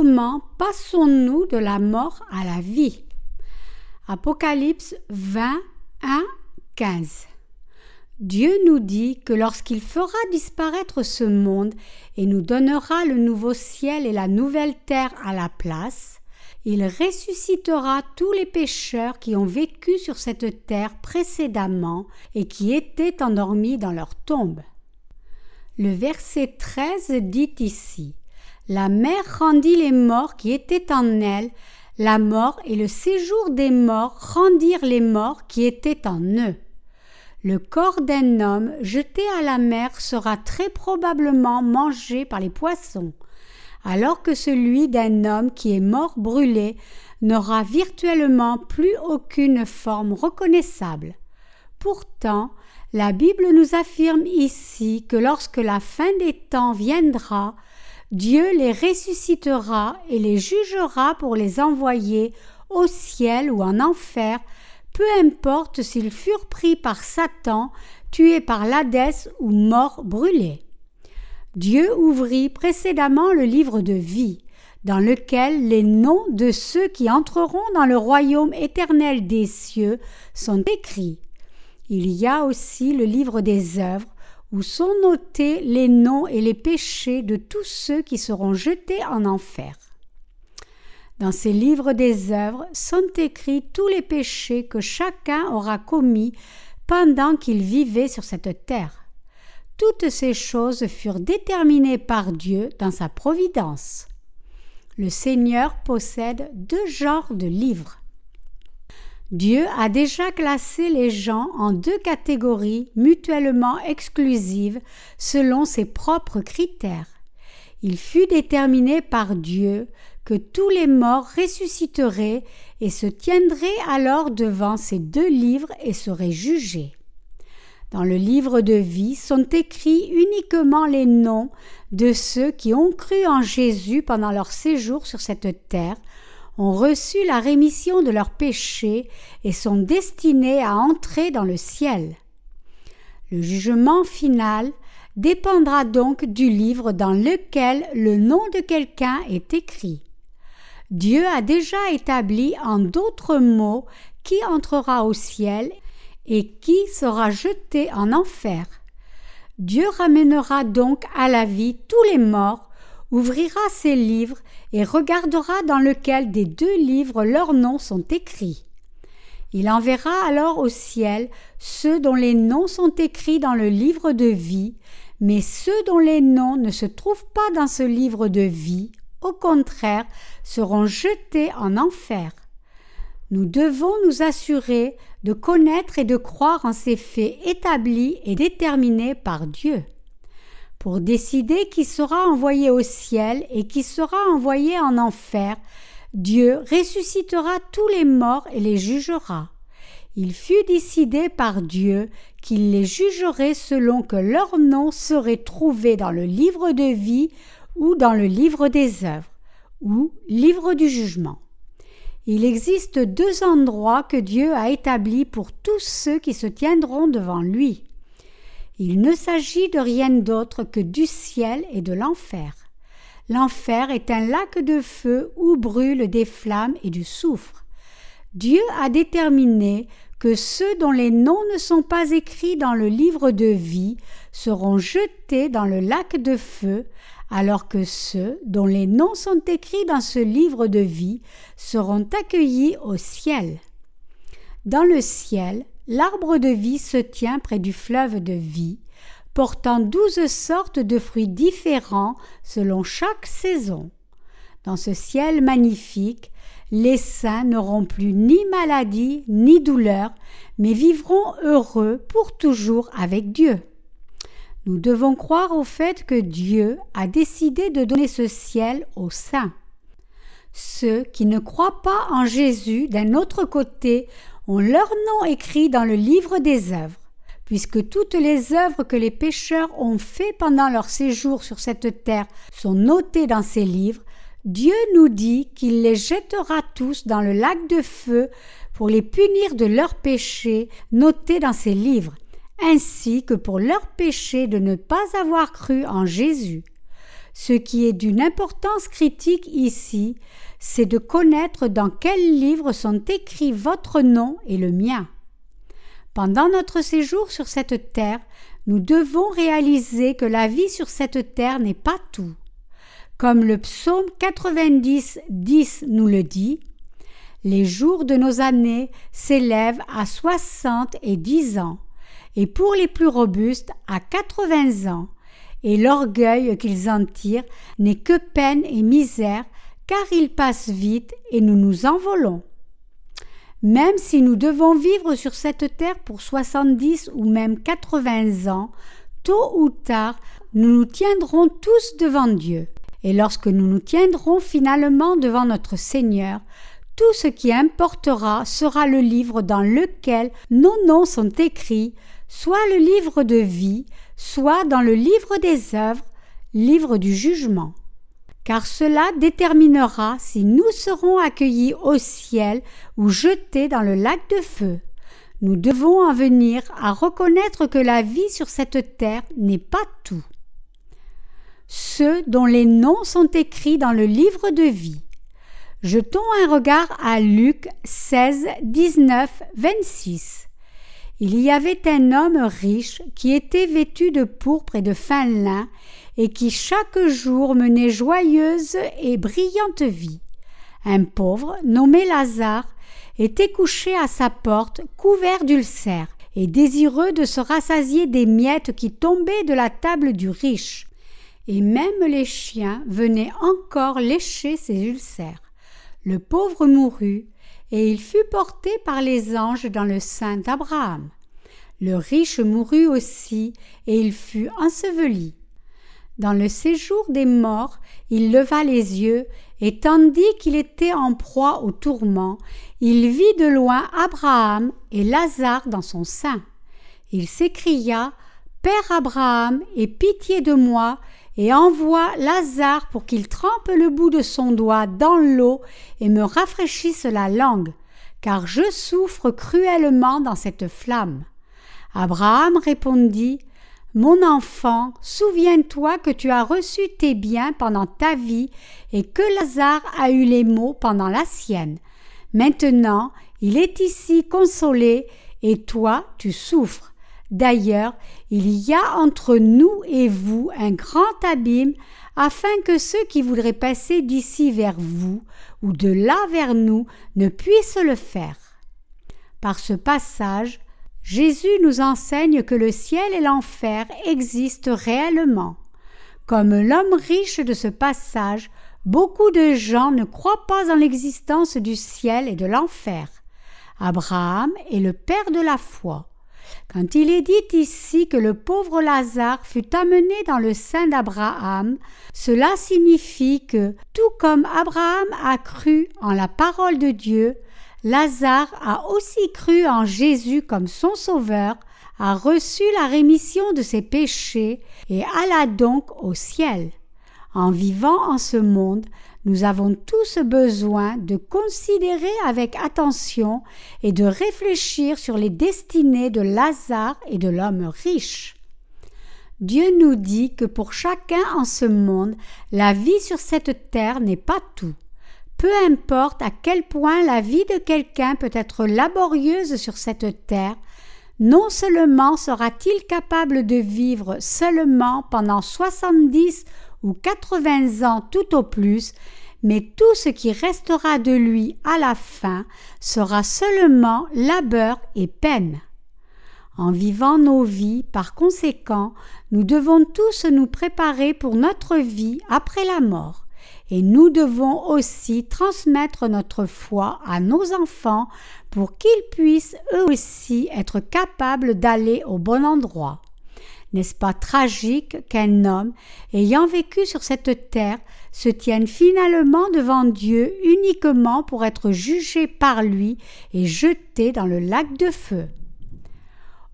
comment passons-nous de la mort à la vie? Apocalypse 20, 1, 15. Dieu nous dit que lorsqu'il fera disparaître ce monde et nous donnera le nouveau ciel et la nouvelle terre à la place, il ressuscitera tous les pécheurs qui ont vécu sur cette terre précédemment et qui étaient endormis dans leur tombe. Le verset 13 dit ici La mer rendit les morts qui étaient en elle, la mort et le séjour des morts rendirent les morts qui étaient en eux. Le corps d'un homme jeté à la mer sera très probablement mangé par les poissons alors que celui d'un homme qui est mort brûlé n'aura virtuellement plus aucune forme reconnaissable. Pourtant, la Bible nous affirme ici que lorsque la fin des temps viendra, Dieu les ressuscitera et les jugera pour les envoyer au ciel ou en enfer, peu importe s'ils furent pris par Satan, tués par l'Hadès ou morts brûlés. Dieu ouvrit précédemment le livre de vie, dans lequel les noms de ceux qui entreront dans le royaume éternel des cieux sont écrits. Il y a aussi le livre des œuvres, où sont notés les noms et les péchés de tous ceux qui seront jetés en enfer. Dans ces livres des œuvres sont écrits tous les péchés que chacun aura commis pendant qu'il vivait sur cette terre. Toutes ces choses furent déterminées par Dieu dans sa providence. Le Seigneur possède deux genres de livres. Dieu a déjà classé les gens en deux catégories mutuellement exclusives selon ses propres critères. Il fut déterminé par Dieu que tous les morts ressusciteraient et se tiendraient alors devant ces deux livres et seraient jugés. Dans le livre de vie sont écrits uniquement les noms de ceux qui ont cru en Jésus pendant leur séjour sur cette terre, ont reçu la rémission de leurs péchés et sont destinés à entrer dans le ciel. Le jugement final dépendra donc du livre dans lequel le nom de quelqu'un est écrit. Dieu a déjà établi en d'autres mots qui entrera au ciel et qui sera jeté en enfer. Dieu ramènera donc à la vie tous les morts, ouvrira ses livres et regardera dans lequel des deux livres leurs noms sont écrits. Il enverra alors au ciel ceux dont les noms sont écrits dans le livre de vie, mais ceux dont les noms ne se trouvent pas dans ce livre de vie, au contraire, seront jetés en enfer. Nous devons nous assurer de connaître et de croire en ces faits établis et déterminés par Dieu. Pour décider qui sera envoyé au ciel et qui sera envoyé en enfer, Dieu ressuscitera tous les morts et les jugera. Il fut décidé par Dieu qu'il les jugerait selon que leur nom serait trouvé dans le livre de vie ou dans le livre des œuvres, ou livre du jugement. Il existe deux endroits que Dieu a établis pour tous ceux qui se tiendront devant lui. Il ne s'agit de rien d'autre que du ciel et de l'enfer. L'enfer est un lac de feu où brûlent des flammes et du soufre. Dieu a déterminé que ceux dont les noms ne sont pas écrits dans le livre de vie seront jetés dans le lac de feu alors que ceux dont les noms sont écrits dans ce livre de vie seront accueillis au ciel. Dans le ciel, l'arbre de vie se tient près du fleuve de vie, portant douze sortes de fruits différents selon chaque saison. Dans ce ciel magnifique, les saints n'auront plus ni maladie ni douleur, mais vivront heureux pour toujours avec Dieu. Nous devons croire au fait que Dieu a décidé de donner ce ciel aux saints. Ceux qui ne croient pas en Jésus d'un autre côté ont leur nom écrit dans le livre des œuvres. Puisque toutes les œuvres que les pécheurs ont faites pendant leur séjour sur cette terre sont notées dans ces livres, Dieu nous dit qu'il les jettera tous dans le lac de feu pour les punir de leurs péchés notés dans ces livres ainsi que pour leur péché de ne pas avoir cru en Jésus. Ce qui est d'une importance critique ici, c'est de connaître dans quel livre sont écrits votre nom et le mien. Pendant notre séjour sur cette terre, nous devons réaliser que la vie sur cette terre n'est pas tout. Comme le psaume 90, 10 nous le dit, les jours de nos années s'élèvent à soixante et dix ans, et pour les plus robustes à quatre-vingts ans, et l'orgueil qu'ils en tirent n'est que peine et misère, car ils passent vite et nous nous envolons. Même si nous devons vivre sur cette terre pour soixante-dix ou même quatre-vingts ans, tôt ou tard, nous nous tiendrons tous devant Dieu. Et lorsque nous nous tiendrons finalement devant notre Seigneur, tout ce qui importera sera le livre dans lequel nos noms sont écrits, soit le livre de vie, soit dans le livre des œuvres, livre du jugement. Car cela déterminera si nous serons accueillis au ciel ou jetés dans le lac de feu. Nous devons en venir à reconnaître que la vie sur cette terre n'est pas tout. Ceux dont les noms sont écrits dans le livre de vie. Jetons un regard à Luc 16, 19, 26. Il y avait un homme riche qui était vêtu de pourpre et de fin lin et qui chaque jour menait joyeuse et brillante vie. Un pauvre, nommé Lazare, était couché à sa porte, couvert d'ulcères, et désireux de se rassasier des miettes qui tombaient de la table du riche. Et même les chiens venaient encore lécher ses ulcères. Le pauvre mourut, et il fut porté par les anges dans le sein d'Abraham. Le riche mourut aussi, et il fut enseveli. Dans le séjour des morts, il leva les yeux, et tandis qu'il était en proie au tourment, il vit de loin Abraham et Lazare dans son sein. Il s'écria Père Abraham, aie pitié de moi, et envoie Lazare pour qu'il trempe le bout de son doigt dans l'eau et me rafraîchisse la langue, car je souffre cruellement dans cette flamme. Abraham répondit Mon enfant, souviens-toi que tu as reçu tes biens pendant ta vie et que Lazare a eu les maux pendant la sienne. Maintenant, il est ici consolé et toi tu souffres. D'ailleurs, il y a entre nous et vous un grand abîme, afin que ceux qui voudraient passer d'ici vers vous ou de là vers nous ne puissent le faire. Par ce passage, Jésus nous enseigne que le ciel et l'enfer existent réellement. Comme l'homme riche de ce passage, beaucoup de gens ne croient pas en l'existence du ciel et de l'enfer. Abraham est le père de la foi. Quand il est dit ici que le pauvre Lazare fut amené dans le sein d'Abraham, cela signifie que, tout comme Abraham a cru en la parole de Dieu, Lazare a aussi cru en Jésus comme son sauveur, a reçu la rémission de ses péchés et alla donc au ciel. En vivant en ce monde, nous avons tous besoin de considérer avec attention et de réfléchir sur les destinées de Lazare et de l'homme riche. Dieu nous dit que pour chacun en ce monde, la vie sur cette terre n'est pas tout. Peu importe à quel point la vie de quelqu'un peut être laborieuse sur cette terre, non seulement sera-t-il capable de vivre seulement pendant soixante-dix ou quatre-vingts ans tout au plus, mais tout ce qui restera de lui à la fin sera seulement labeur et peine. En vivant nos vies, par conséquent, nous devons tous nous préparer pour notre vie après la mort, et nous devons aussi transmettre notre foi à nos enfants pour qu'ils puissent eux aussi être capables d'aller au bon endroit. N'est-ce pas tragique qu'un homme, ayant vécu sur cette terre, se tienne finalement devant Dieu uniquement pour être jugé par lui et jeté dans le lac de feu?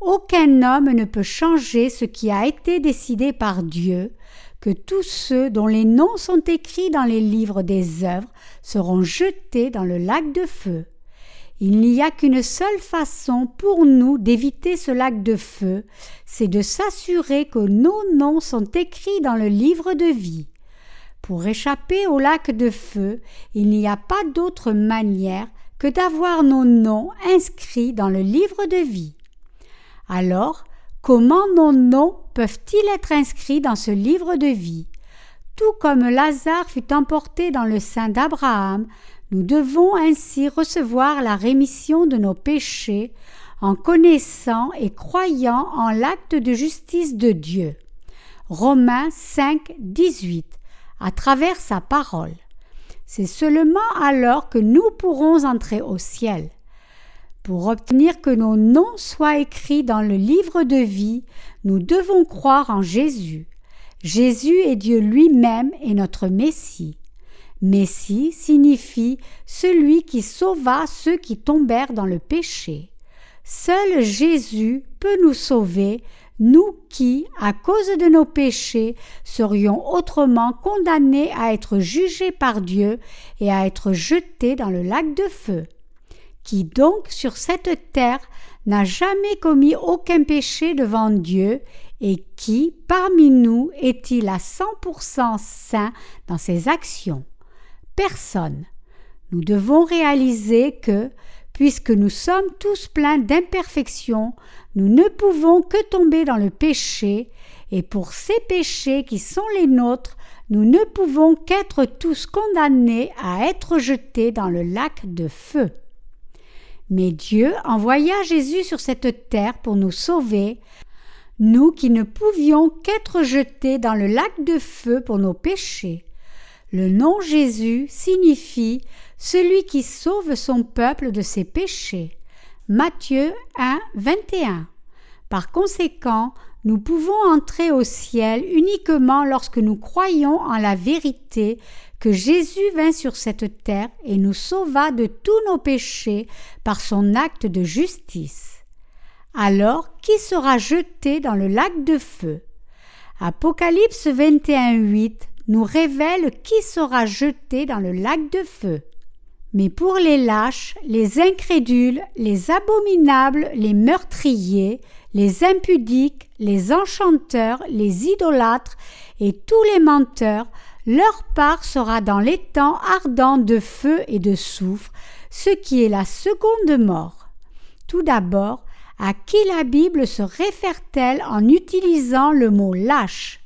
Aucun homme ne peut changer ce qui a été décidé par Dieu, que tous ceux dont les noms sont écrits dans les livres des œuvres seront jetés dans le lac de feu. Il n'y a qu'une seule façon pour nous d'éviter ce lac de feu, c'est de s'assurer que nos noms sont écrits dans le livre de vie. Pour échapper au lac de feu, il n'y a pas d'autre manière que d'avoir nos noms inscrits dans le livre de vie. Alors, comment nos noms peuvent-ils être inscrits dans ce livre de vie? Tout comme Lazare fut emporté dans le sein d'Abraham, nous devons ainsi recevoir la rémission de nos péchés en connaissant et croyant en l'acte de justice de Dieu. Romains 5, 18, à travers sa parole. C'est seulement alors que nous pourrons entrer au ciel. Pour obtenir que nos noms soient écrits dans le livre de vie, nous devons croire en Jésus. Jésus est Dieu lui-même et notre Messie. Messie signifie celui qui sauva ceux qui tombèrent dans le péché. Seul Jésus peut nous sauver, nous qui, à cause de nos péchés, serions autrement condamnés à être jugés par Dieu et à être jetés dans le lac de feu. Qui donc sur cette terre n'a jamais commis aucun péché devant Dieu et qui, parmi nous, est-il à cent pour cent saint dans ses actions? Personne. Nous devons réaliser que, puisque nous sommes tous pleins d'imperfections, nous ne pouvons que tomber dans le péché, et pour ces péchés qui sont les nôtres, nous ne pouvons qu'être tous condamnés à être jetés dans le lac de feu. Mais Dieu envoya Jésus sur cette terre pour nous sauver, nous qui ne pouvions qu'être jetés dans le lac de feu pour nos péchés. Le nom Jésus signifie celui qui sauve son peuple de ses péchés. Matthieu 1, 21. Par conséquent, nous pouvons entrer au ciel uniquement lorsque nous croyons en la vérité que Jésus vint sur cette terre et nous sauva de tous nos péchés par son acte de justice. Alors, qui sera jeté dans le lac de feu? Apocalypse 21, 8 nous révèle qui sera jeté dans le lac de feu. Mais pour les lâches, les incrédules, les abominables, les meurtriers, les impudiques, les enchanteurs, les idolâtres et tous les menteurs, leur part sera dans l'étang ardent de feu et de soufre, ce qui est la seconde mort. Tout d'abord, à qui la Bible se réfère-t-elle en utilisant le mot lâche?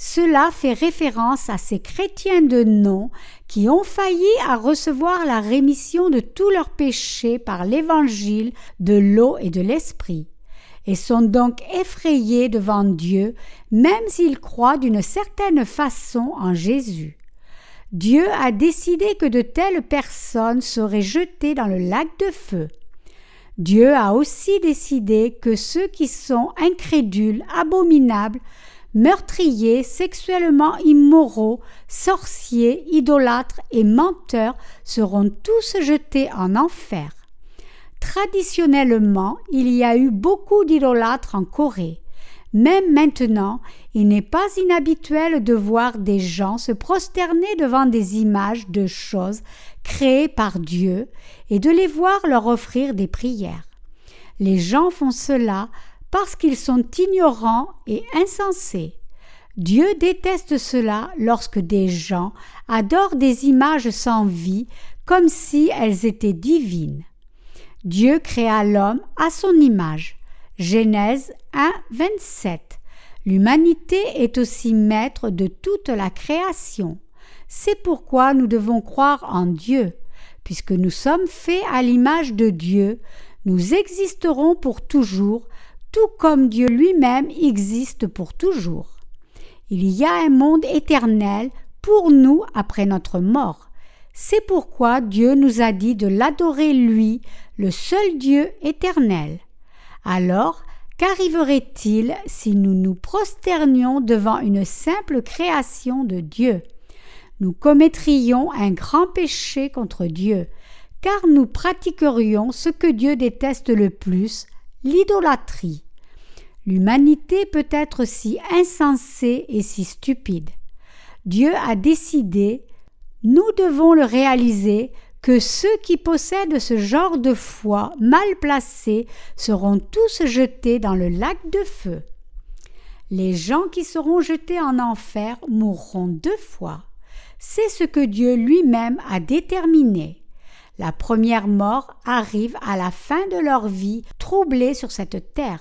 Cela fait référence à ces chrétiens de nom qui ont failli à recevoir la rémission de tous leurs péchés par l'évangile de l'eau et de l'esprit, et sont donc effrayés devant Dieu, même s'ils croient d'une certaine façon en Jésus. Dieu a décidé que de telles personnes seraient jetées dans le lac de feu. Dieu a aussi décidé que ceux qui sont incrédules, abominables, meurtriers, sexuellement immoraux, sorciers, idolâtres et menteurs seront tous jetés en enfer. Traditionnellement, il y a eu beaucoup d'idolâtres en Corée. Même maintenant, il n'est pas inhabituel de voir des gens se prosterner devant des images de choses créées par Dieu et de les voir leur offrir des prières. Les gens font cela parce qu'ils sont ignorants et insensés. Dieu déteste cela lorsque des gens adorent des images sans vie comme si elles étaient divines. Dieu créa l'homme à son image. Genèse 1, 27. L'humanité est aussi maître de toute la création. C'est pourquoi nous devons croire en Dieu. Puisque nous sommes faits à l'image de Dieu, nous existerons pour toujours tout comme Dieu lui-même existe pour toujours. Il y a un monde éternel pour nous après notre mort. C'est pourquoi Dieu nous a dit de l'adorer lui, le seul Dieu éternel. Alors, qu'arriverait-il si nous nous prosternions devant une simple création de Dieu? Nous commettrions un grand péché contre Dieu, car nous pratiquerions ce que Dieu déteste le plus, l'idolâtrie. L'humanité peut être si insensée et si stupide. Dieu a décidé, nous devons le réaliser, que ceux qui possèdent ce genre de foi mal placée seront tous jetés dans le lac de feu. Les gens qui seront jetés en enfer mourront deux fois. c'est ce que Dieu lui-même a déterminé. La première mort arrive à la fin de leur vie troublée sur cette terre,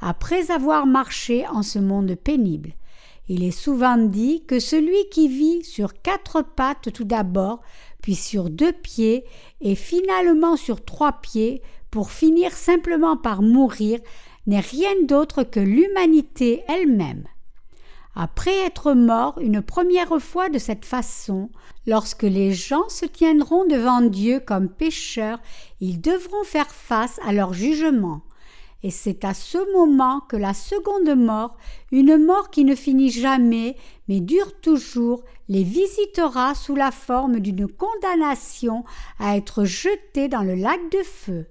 après avoir marché en ce monde pénible. Il est souvent dit que celui qui vit sur quatre pattes tout d'abord, puis sur deux pieds, et finalement sur trois pieds, pour finir simplement par mourir, n'est rien d'autre que l'humanité elle-même. Après être mort une première fois de cette façon, lorsque les gens se tiendront devant Dieu comme pécheurs, ils devront faire face à leur jugement. Et c'est à ce moment que la seconde mort, une mort qui ne finit jamais, mais dure toujours, les visitera sous la forme d'une condamnation à être jetés dans le lac de feu.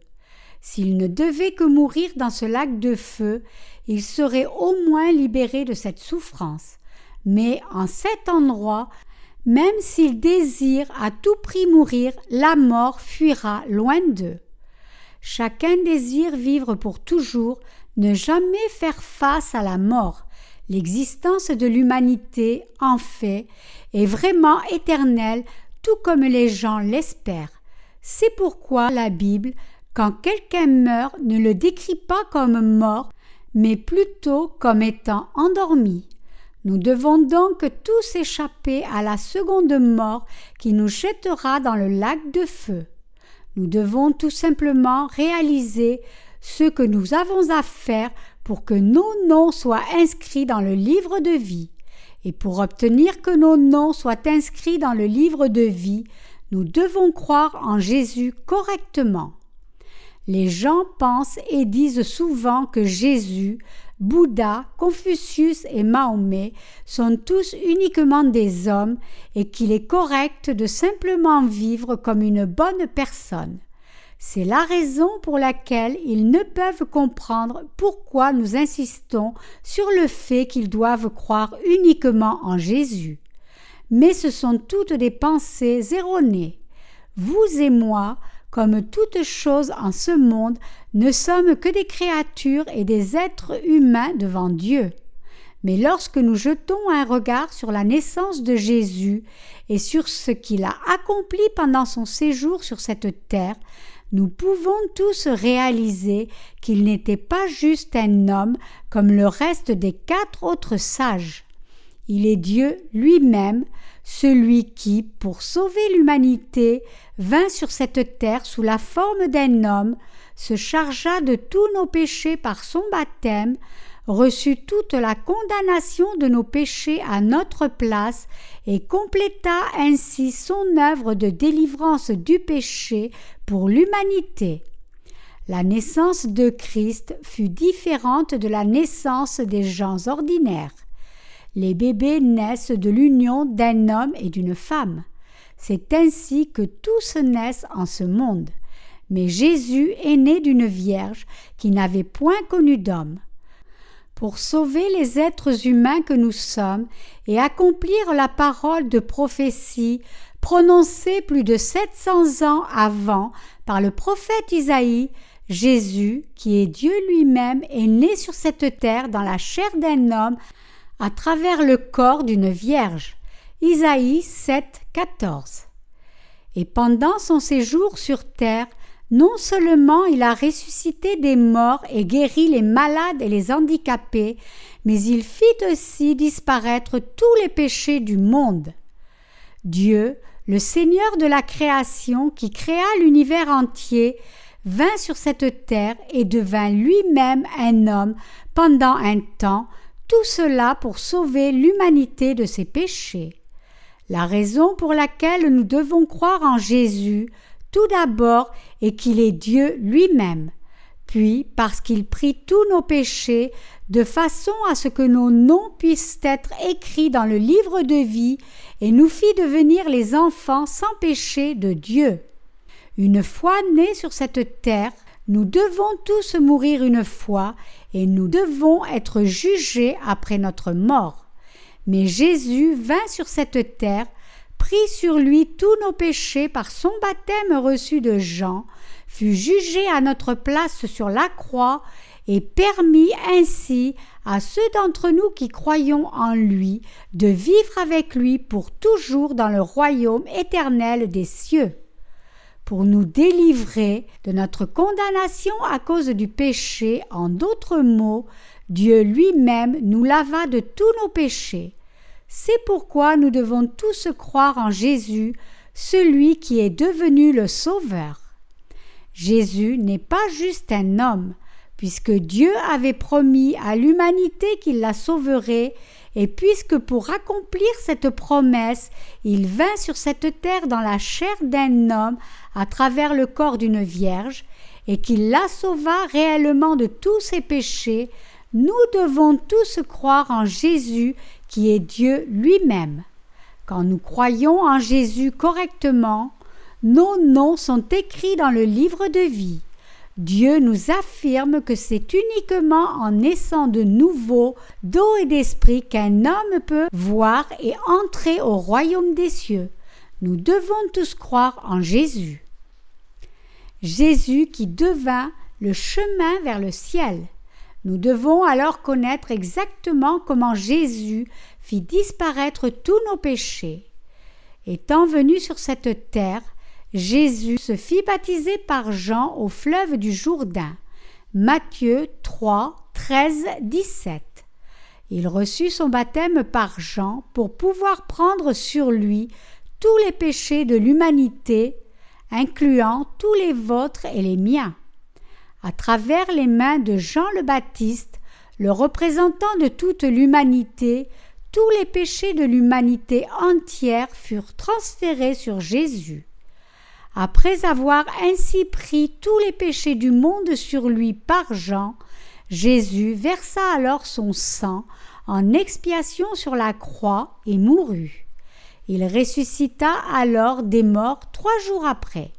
S'ils ne devaient que mourir dans ce lac de feu, ils seraient au moins libérés de cette souffrance. Mais en cet endroit, même s'ils désirent à tout prix mourir, la mort fuira loin d'eux. Chacun désire vivre pour toujours, ne jamais faire face à la mort. L'existence de l'humanité, en fait, est vraiment éternelle, tout comme les gens l'espèrent. C'est pourquoi la Bible quand quelqu'un meurt, ne le décrit pas comme mort, mais plutôt comme étant endormi. Nous devons donc tous échapper à la seconde mort qui nous jettera dans le lac de feu. Nous devons tout simplement réaliser ce que nous avons à faire pour que nos noms soient inscrits dans le livre de vie. Et pour obtenir que nos noms soient inscrits dans le livre de vie, nous devons croire en Jésus correctement. Les gens pensent et disent souvent que Jésus, Bouddha, Confucius et Mahomet sont tous uniquement des hommes et qu'il est correct de simplement vivre comme une bonne personne. C'est la raison pour laquelle ils ne peuvent comprendre pourquoi nous insistons sur le fait qu'ils doivent croire uniquement en Jésus. Mais ce sont toutes des pensées erronées. Vous et moi, comme toutes choses en ce monde, ne sommes que des créatures et des êtres humains devant Dieu. Mais lorsque nous jetons un regard sur la naissance de Jésus et sur ce qu'il a accompli pendant son séjour sur cette terre, nous pouvons tous réaliser qu'il n'était pas juste un homme comme le reste des quatre autres sages. Il est Dieu lui-même, celui qui, pour sauver l'humanité, vint sur cette terre sous la forme d'un homme, se chargea de tous nos péchés par son baptême, reçut toute la condamnation de nos péchés à notre place et compléta ainsi son œuvre de délivrance du péché pour l'humanité. La naissance de Christ fut différente de la naissance des gens ordinaires. Les bébés naissent de l'union d'un homme et d'une femme. C'est ainsi que tous naissent en ce monde. Mais Jésus est né d'une vierge qui n'avait point connu d'homme. Pour sauver les êtres humains que nous sommes et accomplir la parole de prophétie prononcée plus de 700 ans avant par le prophète Isaïe, Jésus, qui est Dieu lui-même, est né sur cette terre dans la chair d'un homme à travers le corps d'une vierge. Isaïe 7, 14. Et pendant son séjour sur terre, non seulement il a ressuscité des morts et guéri les malades et les handicapés, mais il fit aussi disparaître tous les péchés du monde. Dieu, le Seigneur de la création qui créa l'univers entier, vint sur cette terre et devint lui-même un homme pendant un temps tout cela pour sauver l'humanité de ses péchés. La raison pour laquelle nous devons croire en Jésus, tout d'abord, est qu'il est Dieu lui-même, puis parce qu'il prit tous nos péchés de façon à ce que nos noms puissent être écrits dans le livre de vie et nous fit devenir les enfants sans péché de Dieu. Une fois nés sur cette terre, nous devons tous mourir une fois et nous devons être jugés après notre mort. Mais Jésus vint sur cette terre, prit sur lui tous nos péchés par son baptême reçu de Jean, fut jugé à notre place sur la croix et permis ainsi à ceux d'entre nous qui croyons en lui de vivre avec lui pour toujours dans le royaume éternel des cieux, pour nous délivrer de notre condamnation à cause du péché, en d'autres mots, Dieu lui-même nous lava de tous nos péchés. C'est pourquoi nous devons tous croire en Jésus, celui qui est devenu le Sauveur. Jésus n'est pas juste un homme, puisque Dieu avait promis à l'humanité qu'il la sauverait, et puisque pour accomplir cette promesse, il vint sur cette terre dans la chair d'un homme à travers le corps d'une vierge, et qu'il la sauva réellement de tous ses péchés, nous devons tous croire en Jésus qui est Dieu lui-même. Quand nous croyons en Jésus correctement, nos noms sont écrits dans le livre de vie. Dieu nous affirme que c'est uniquement en naissant de nouveau d'eau et d'esprit qu'un homme peut voir et entrer au royaume des cieux. Nous devons tous croire en Jésus. Jésus qui devint le chemin vers le ciel. Nous devons alors connaître exactement comment Jésus fit disparaître tous nos péchés. Étant venu sur cette terre, Jésus se fit baptiser par Jean au fleuve du Jourdain. Matthieu 3, 13, 17. Il reçut son baptême par Jean pour pouvoir prendre sur lui tous les péchés de l'humanité, incluant tous les vôtres et les miens. À travers les mains de Jean le Baptiste, le représentant de toute l'humanité, tous les péchés de l'humanité entière furent transférés sur Jésus. Après avoir ainsi pris tous les péchés du monde sur lui par Jean, Jésus versa alors son sang en expiation sur la croix et mourut. Il ressuscita alors des morts trois jours après.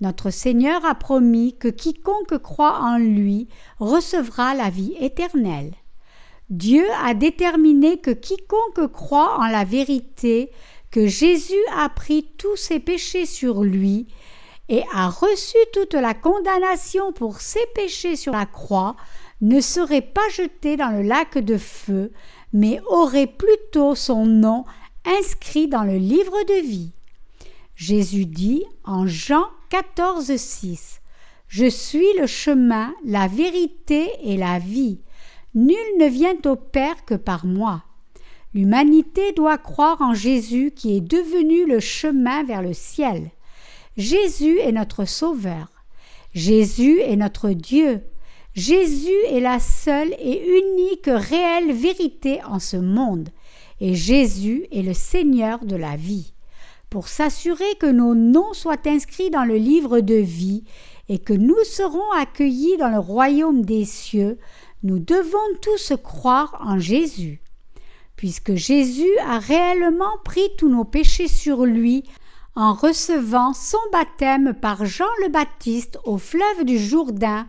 Notre Seigneur a promis que quiconque croit en lui recevra la vie éternelle. Dieu a déterminé que quiconque croit en la vérité Jésus a pris tous ses péchés sur lui et a reçu toute la condamnation pour ses péchés sur la croix, ne serait pas jeté dans le lac de feu, mais aurait plutôt son nom inscrit dans le livre de vie. Jésus dit en Jean 14, 6 Je suis le chemin, la vérité et la vie. Nul ne vient au Père que par moi. L'humanité doit croire en Jésus qui est devenu le chemin vers le ciel. Jésus est notre Sauveur. Jésus est notre Dieu. Jésus est la seule et unique réelle vérité en ce monde. Et Jésus est le Seigneur de la vie. Pour s'assurer que nos noms soient inscrits dans le livre de vie et que nous serons accueillis dans le royaume des cieux, nous devons tous croire en Jésus puisque Jésus a réellement pris tous nos péchés sur lui en recevant son baptême par Jean le Baptiste au fleuve du Jourdain,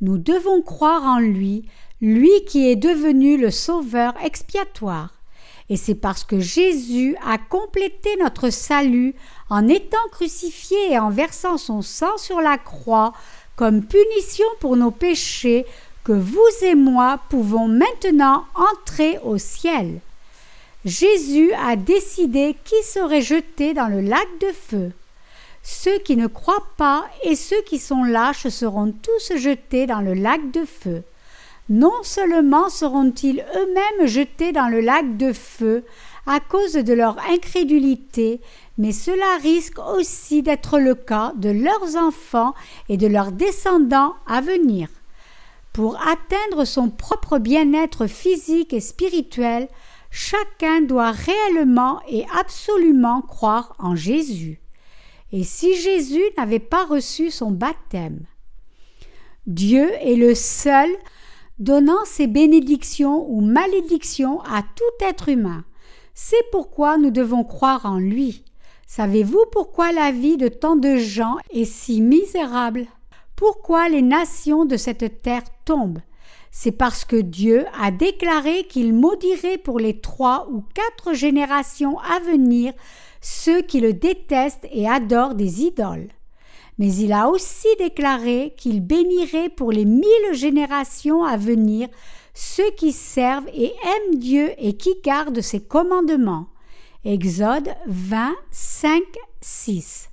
nous devons croire en lui, lui qui est devenu le Sauveur expiatoire. Et c'est parce que Jésus a complété notre salut en étant crucifié et en versant son sang sur la croix comme punition pour nos péchés que vous et moi pouvons maintenant entrer au ciel. Jésus a décidé qui serait jeté dans le lac de feu. Ceux qui ne croient pas et ceux qui sont lâches seront tous jetés dans le lac de feu. Non seulement seront-ils eux-mêmes jetés dans le lac de feu à cause de leur incrédulité, mais cela risque aussi d'être le cas de leurs enfants et de leurs descendants à venir. Pour atteindre son propre bien-être physique et spirituel, chacun doit réellement et absolument croire en Jésus. Et si Jésus n'avait pas reçu son baptême, Dieu est le seul donnant ses bénédictions ou malédictions à tout être humain. C'est pourquoi nous devons croire en lui. Savez-vous pourquoi la vie de tant de gens est si misérable? Pourquoi les nations de cette terre tombent C'est parce que Dieu a déclaré qu'il maudirait pour les trois ou quatre générations à venir ceux qui le détestent et adorent des idoles. mais il a aussi déclaré qu'il bénirait pour les mille générations à venir ceux qui servent et aiment Dieu et qui gardent ses commandements. Exode 20, 5, 6.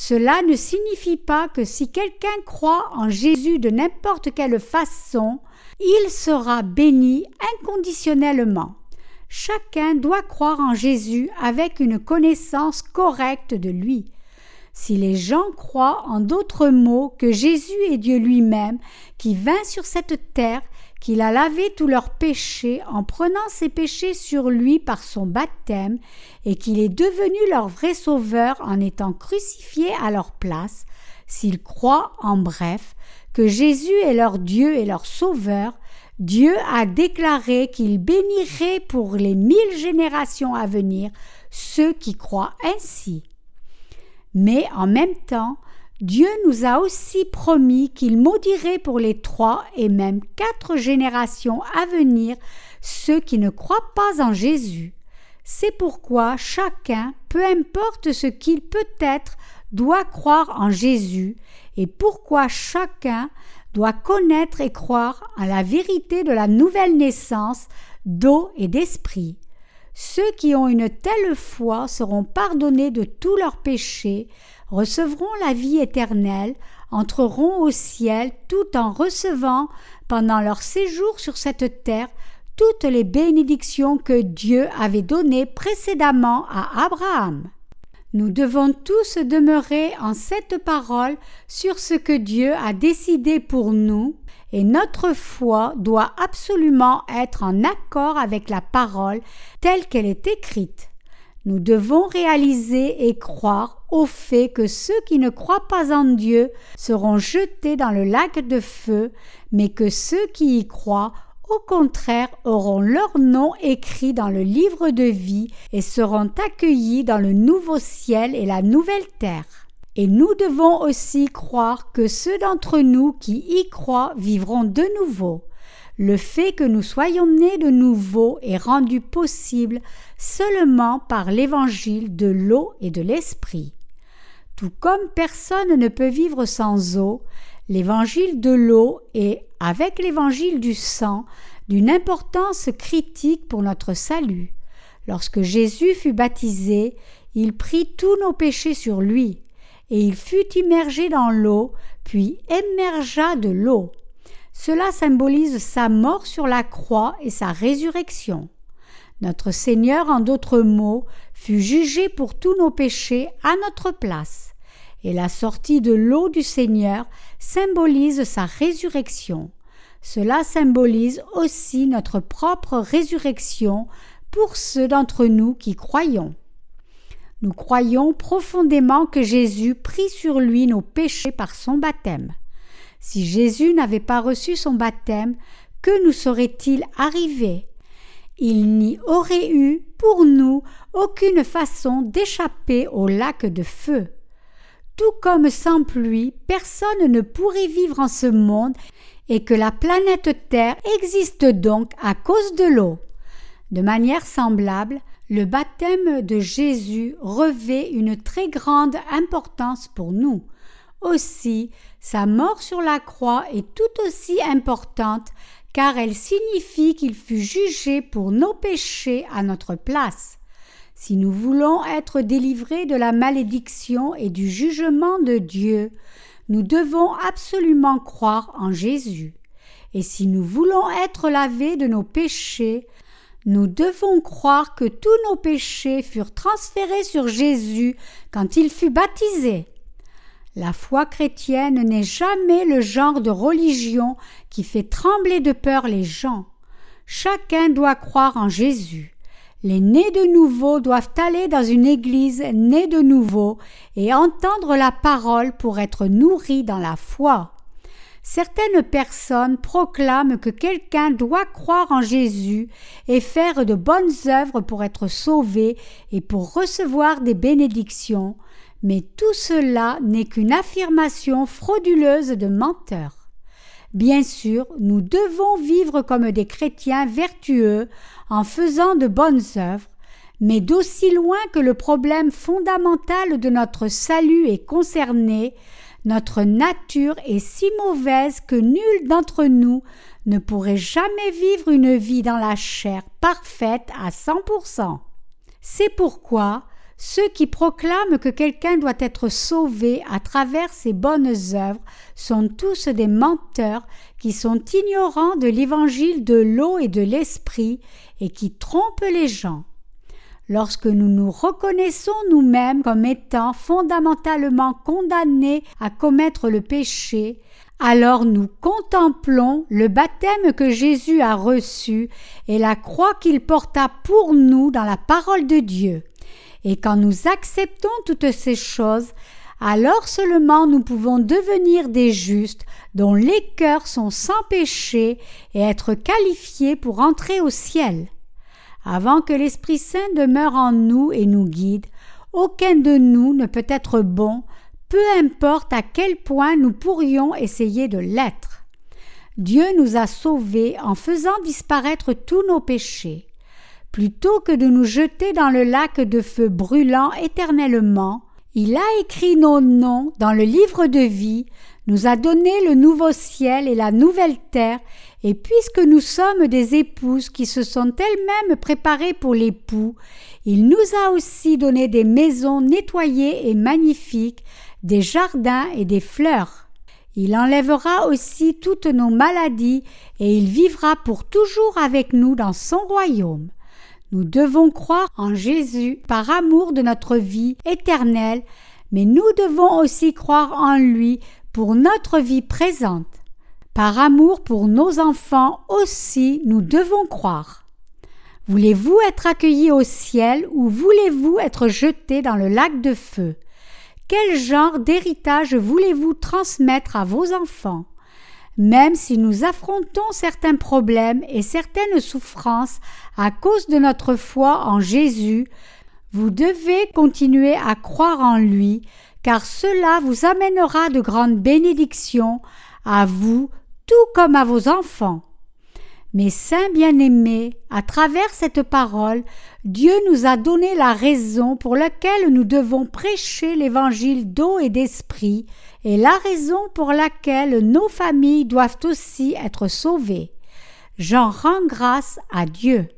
Cela ne signifie pas que si quelqu'un croit en Jésus de n'importe quelle façon, il sera béni inconditionnellement. Chacun doit croire en Jésus avec une connaissance correcte de lui. Si les gens croient en d'autres mots que Jésus est Dieu lui-même, qui vint sur cette terre, qu'il a lavé tous leurs péchés en prenant ses péchés sur lui par son baptême, et qu'il est devenu leur vrai sauveur en étant crucifié à leur place, s'ils croient en bref que Jésus est leur Dieu et leur sauveur, Dieu a déclaré qu'il bénirait pour les mille générations à venir ceux qui croient ainsi. Mais en même temps, Dieu nous a aussi promis qu'il maudirait pour les trois et même quatre générations à venir ceux qui ne croient pas en Jésus. C'est pourquoi chacun, peu importe ce qu'il peut être, doit croire en Jésus, et pourquoi chacun doit connaître et croire à la vérité de la nouvelle naissance d'eau et d'esprit. Ceux qui ont une telle foi seront pardonnés de tous leurs péchés, recevront la vie éternelle, entreront au ciel tout en recevant, pendant leur séjour sur cette terre, toutes les bénédictions que Dieu avait données précédemment à Abraham. Nous devons tous demeurer en cette parole sur ce que Dieu a décidé pour nous, et notre foi doit absolument être en accord avec la parole telle qu'elle est écrite. Nous devons réaliser et croire au fait que ceux qui ne croient pas en Dieu seront jetés dans le lac de feu, mais que ceux qui y croient au contraire, auront leur nom écrit dans le livre de vie et seront accueillis dans le nouveau ciel et la nouvelle terre. Et nous devons aussi croire que ceux d'entre nous qui y croient vivront de nouveau. Le fait que nous soyons nés de nouveau est rendu possible seulement par l'évangile de l'eau et de l'esprit. Tout comme personne ne peut vivre sans eau, l'évangile de l'eau est, avec l'évangile du sang, d'une importance critique pour notre salut. Lorsque Jésus fut baptisé, il prit tous nos péchés sur lui, et il fut immergé dans l'eau, puis émergea de l'eau. Cela symbolise sa mort sur la croix et sa résurrection. Notre Seigneur, en d'autres mots, fut jugé pour tous nos péchés à notre place et la sortie de l'eau du Seigneur symbolise sa résurrection. Cela symbolise aussi notre propre résurrection pour ceux d'entre nous qui croyons. Nous croyons profondément que Jésus prit sur lui nos péchés par son baptême. Si Jésus n'avait pas reçu son baptême, que nous serait-il arrivé Il n'y aurait eu pour nous aucune façon d'échapper au lac de feu. Tout comme sans pluie, personne ne pourrait vivre en ce monde et que la planète Terre existe donc à cause de l'eau. De manière semblable, le baptême de Jésus revêt une très grande importance pour nous. Aussi, sa mort sur la croix est tout aussi importante car elle signifie qu'il fut jugé pour nos péchés à notre place. Si nous voulons être délivrés de la malédiction et du jugement de Dieu, nous devons absolument croire en Jésus. Et si nous voulons être lavés de nos péchés, nous devons croire que tous nos péchés furent transférés sur Jésus quand il fut baptisé. La foi chrétienne n'est jamais le genre de religion qui fait trembler de peur les gens. Chacun doit croire en Jésus. Les nés de nouveau doivent aller dans une église née de nouveau et entendre la parole pour être nourris dans la foi. Certaines personnes proclament que quelqu'un doit croire en Jésus et faire de bonnes œuvres pour être sauvé et pour recevoir des bénédictions, mais tout cela n'est qu'une affirmation frauduleuse de menteurs. Bien sûr, nous devons vivre comme des chrétiens vertueux en faisant de bonnes œuvres, mais d'aussi loin que le problème fondamental de notre salut est concerné, notre nature est si mauvaise que nul d'entre nous ne pourrait jamais vivre une vie dans la chair parfaite à 100%. C'est pourquoi ceux qui proclament que quelqu'un doit être sauvé à travers ses bonnes œuvres sont tous des menteurs qui sont ignorants de l'évangile de l'eau et de l'esprit et qui trompent les gens. Lorsque nous nous reconnaissons nous-mêmes comme étant fondamentalement condamnés à commettre le péché, alors nous contemplons le baptême que Jésus a reçu et la croix qu'il porta pour nous dans la parole de Dieu. Et quand nous acceptons toutes ces choses, alors seulement nous pouvons devenir des justes dont les cœurs sont sans péché et être qualifiés pour entrer au ciel. Avant que l'Esprit Saint demeure en nous et nous guide, aucun de nous ne peut être bon, peu importe à quel point nous pourrions essayer de l'être. Dieu nous a sauvés en faisant disparaître tous nos péchés. Plutôt que de nous jeter dans le lac de feu brûlant éternellement, il a écrit nos noms dans le livre de vie, nous a donné le nouveau ciel et la nouvelle terre, et puisque nous sommes des épouses qui se sont elles-mêmes préparées pour l'époux, il nous a aussi donné des maisons nettoyées et magnifiques, des jardins et des fleurs. Il enlèvera aussi toutes nos maladies et il vivra pour toujours avec nous dans son royaume. Nous devons croire en Jésus par amour de notre vie éternelle, mais nous devons aussi croire en lui pour notre vie présente. Par amour pour nos enfants aussi, nous devons croire. Voulez-vous être accueillis au ciel ou voulez-vous être jetés dans le lac de feu? Quel genre d'héritage voulez-vous transmettre à vos enfants? Même si nous affrontons certains problèmes et certaines souffrances à cause de notre foi en Jésus, vous devez continuer à croire en lui, car cela vous amènera de grandes bénédictions à vous tout comme à vos enfants. Mes saints bien-aimés, à travers cette parole, Dieu nous a donné la raison pour laquelle nous devons prêcher l'évangile d'eau et d'esprit, et la raison pour laquelle nos familles doivent aussi être sauvées. J'en rends grâce à Dieu.